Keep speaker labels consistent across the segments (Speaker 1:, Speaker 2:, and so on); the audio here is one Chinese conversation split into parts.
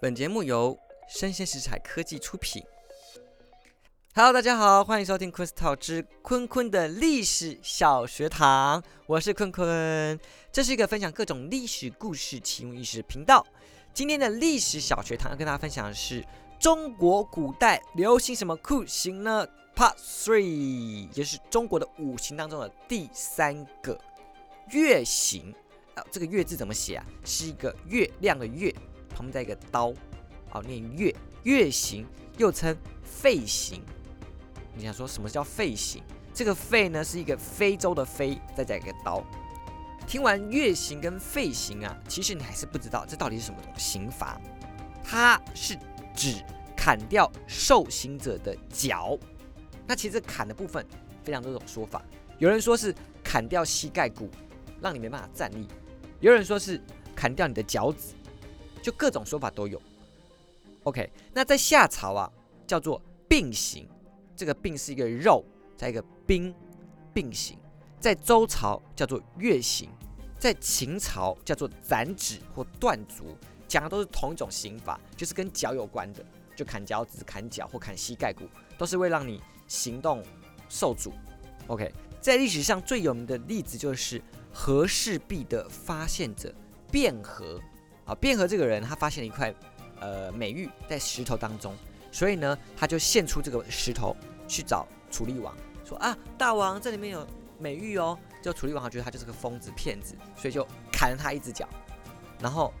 Speaker 1: 本节目由生鲜食材科技出品。Hello，大家好，欢迎收听 Crystal 之坤坤的历史小学堂，我是坤坤。这是一个分享各种历史故事、奇闻异事频道。今天的历史小学堂要跟大家分享的是中国古代流行什么酷刑呢？Part Three，也就是中国的五行当中的第三个月刑。啊，这个月字怎么写啊？是一个月亮的月。旁边再一个刀，好念月月刑，又称废刑。你想说什么叫废刑？这个废呢是一个非洲的非，再加一个刀。听完月刑跟废刑啊，其实你还是不知道这到底是什么种刑罚。它是指砍掉受刑者的脚。那其实砍的部分非常多种说法，有人说是砍掉膝盖骨，让你没办法站立；有人说是砍掉你的脚趾。就各种说法都有。OK，那在夏朝啊，叫做并刑，这个并是一个肉，在一个兵，并刑。在周朝叫做月刑，在秦朝叫做斩指或断足，讲的都是同一种刑法，就是跟脚有关的，就砍脚趾、砍脚或砍膝盖骨，都是为让你行动受阻。OK，在历史上最有名的例子就是和氏璧的发现者卞和。啊，卞和这个人，他发现了一块呃美玉在石头当中，所以呢，他就献出这个石头去找楚厉王，说啊，大王这里面有美玉哦。就楚厉王他觉得他就是个疯子骗子，所以就砍了他一只脚。然后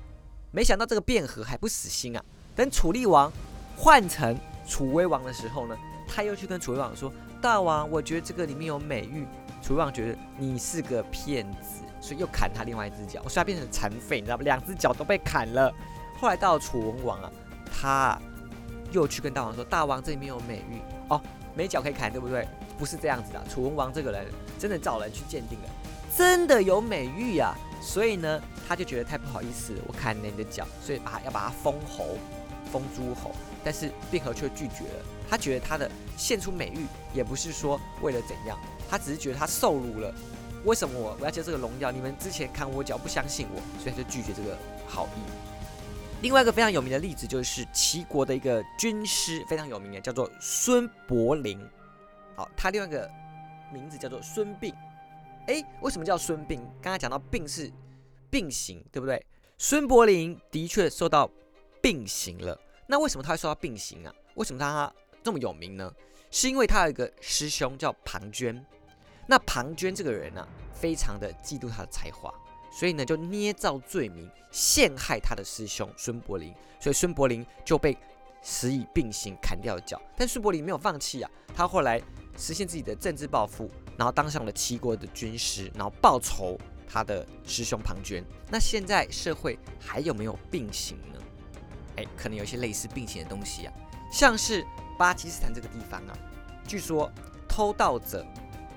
Speaker 1: 没想到这个卞和还不死心啊，等楚厉王换成楚威王的时候呢，他又去跟楚威王说，大王，我觉得这个里面有美玉。楚威王觉得你是个骗子。所以又砍他另外一只脚，所以他变成残废，你知道吗？两只脚都被砍了。后来到了楚文王啊，他又去跟大王说：“大王，这里面有美玉哦，没脚可以砍，对不对？”不是这样子的。楚文王这个人真的找人去鉴定了，真的有美玉呀。所以呢，他就觉得太不好意思，我砍了你的脚，所以把要把他封侯，封诸侯。但是卞和却拒绝了，他觉得他的献出美玉也不是说为了怎样，他只是觉得他受辱了。为什么我我要接这个荣耀？你们之前砍我脚不相信我，所以他就拒绝这个好意。另外一个非常有名的例子就是齐国的一个军师，非常有名的叫做孙伯龄。好，他另外一个名字叫做孙膑。哎，为什么叫孙膑？刚才讲到膑是并行，对不对？孙伯龄的确受到并行了。那为什么他会受到并行啊？为什么他这么有名呢？是因为他有一个师兄叫庞涓。那庞涓这个人呢，非常的嫉妒他的才华，所以呢就捏造罪名陷害他的师兄孙伯龄，所以孙伯龄就被死以并行砍掉了脚。但孙伯龄没有放弃啊，他后来实现自己的政治抱负，然后当上了齐国的军师，然后报仇他的师兄庞涓。那现在社会还有没有并行呢？哎，可能有一些类似并行的东西啊，像是巴基斯坦这个地方啊，据说偷盗者。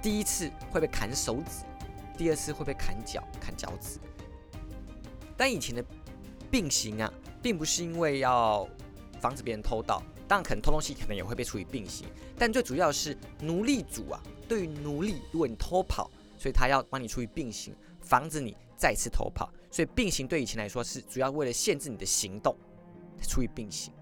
Speaker 1: 第一次会被砍手指，第二次会被砍脚、砍脚趾。但以前的并行啊，并不是因为要防止别人偷盗，当然可能偷东西可能也会被处以并行。但最主要是奴隶主啊，对于奴隶，如果你偷跑，所以他要帮你处以并行，防止你再次偷跑。所以并行对以前来说是主要为了限制你的行动，处以并行。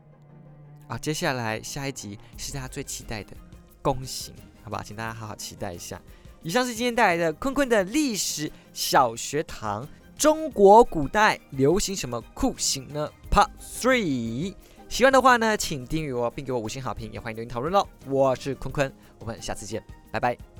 Speaker 1: 啊，接下来下一集是大家最期待的宫刑。好吧，请大家好好期待一下。以上是今天带来的坤坤的历史小学堂。中国古代流行什么酷刑呢？Part Three。喜欢的话呢，请订阅我并给我五星好评，也欢迎留言讨论喽。我是坤坤，我们下次见，拜拜。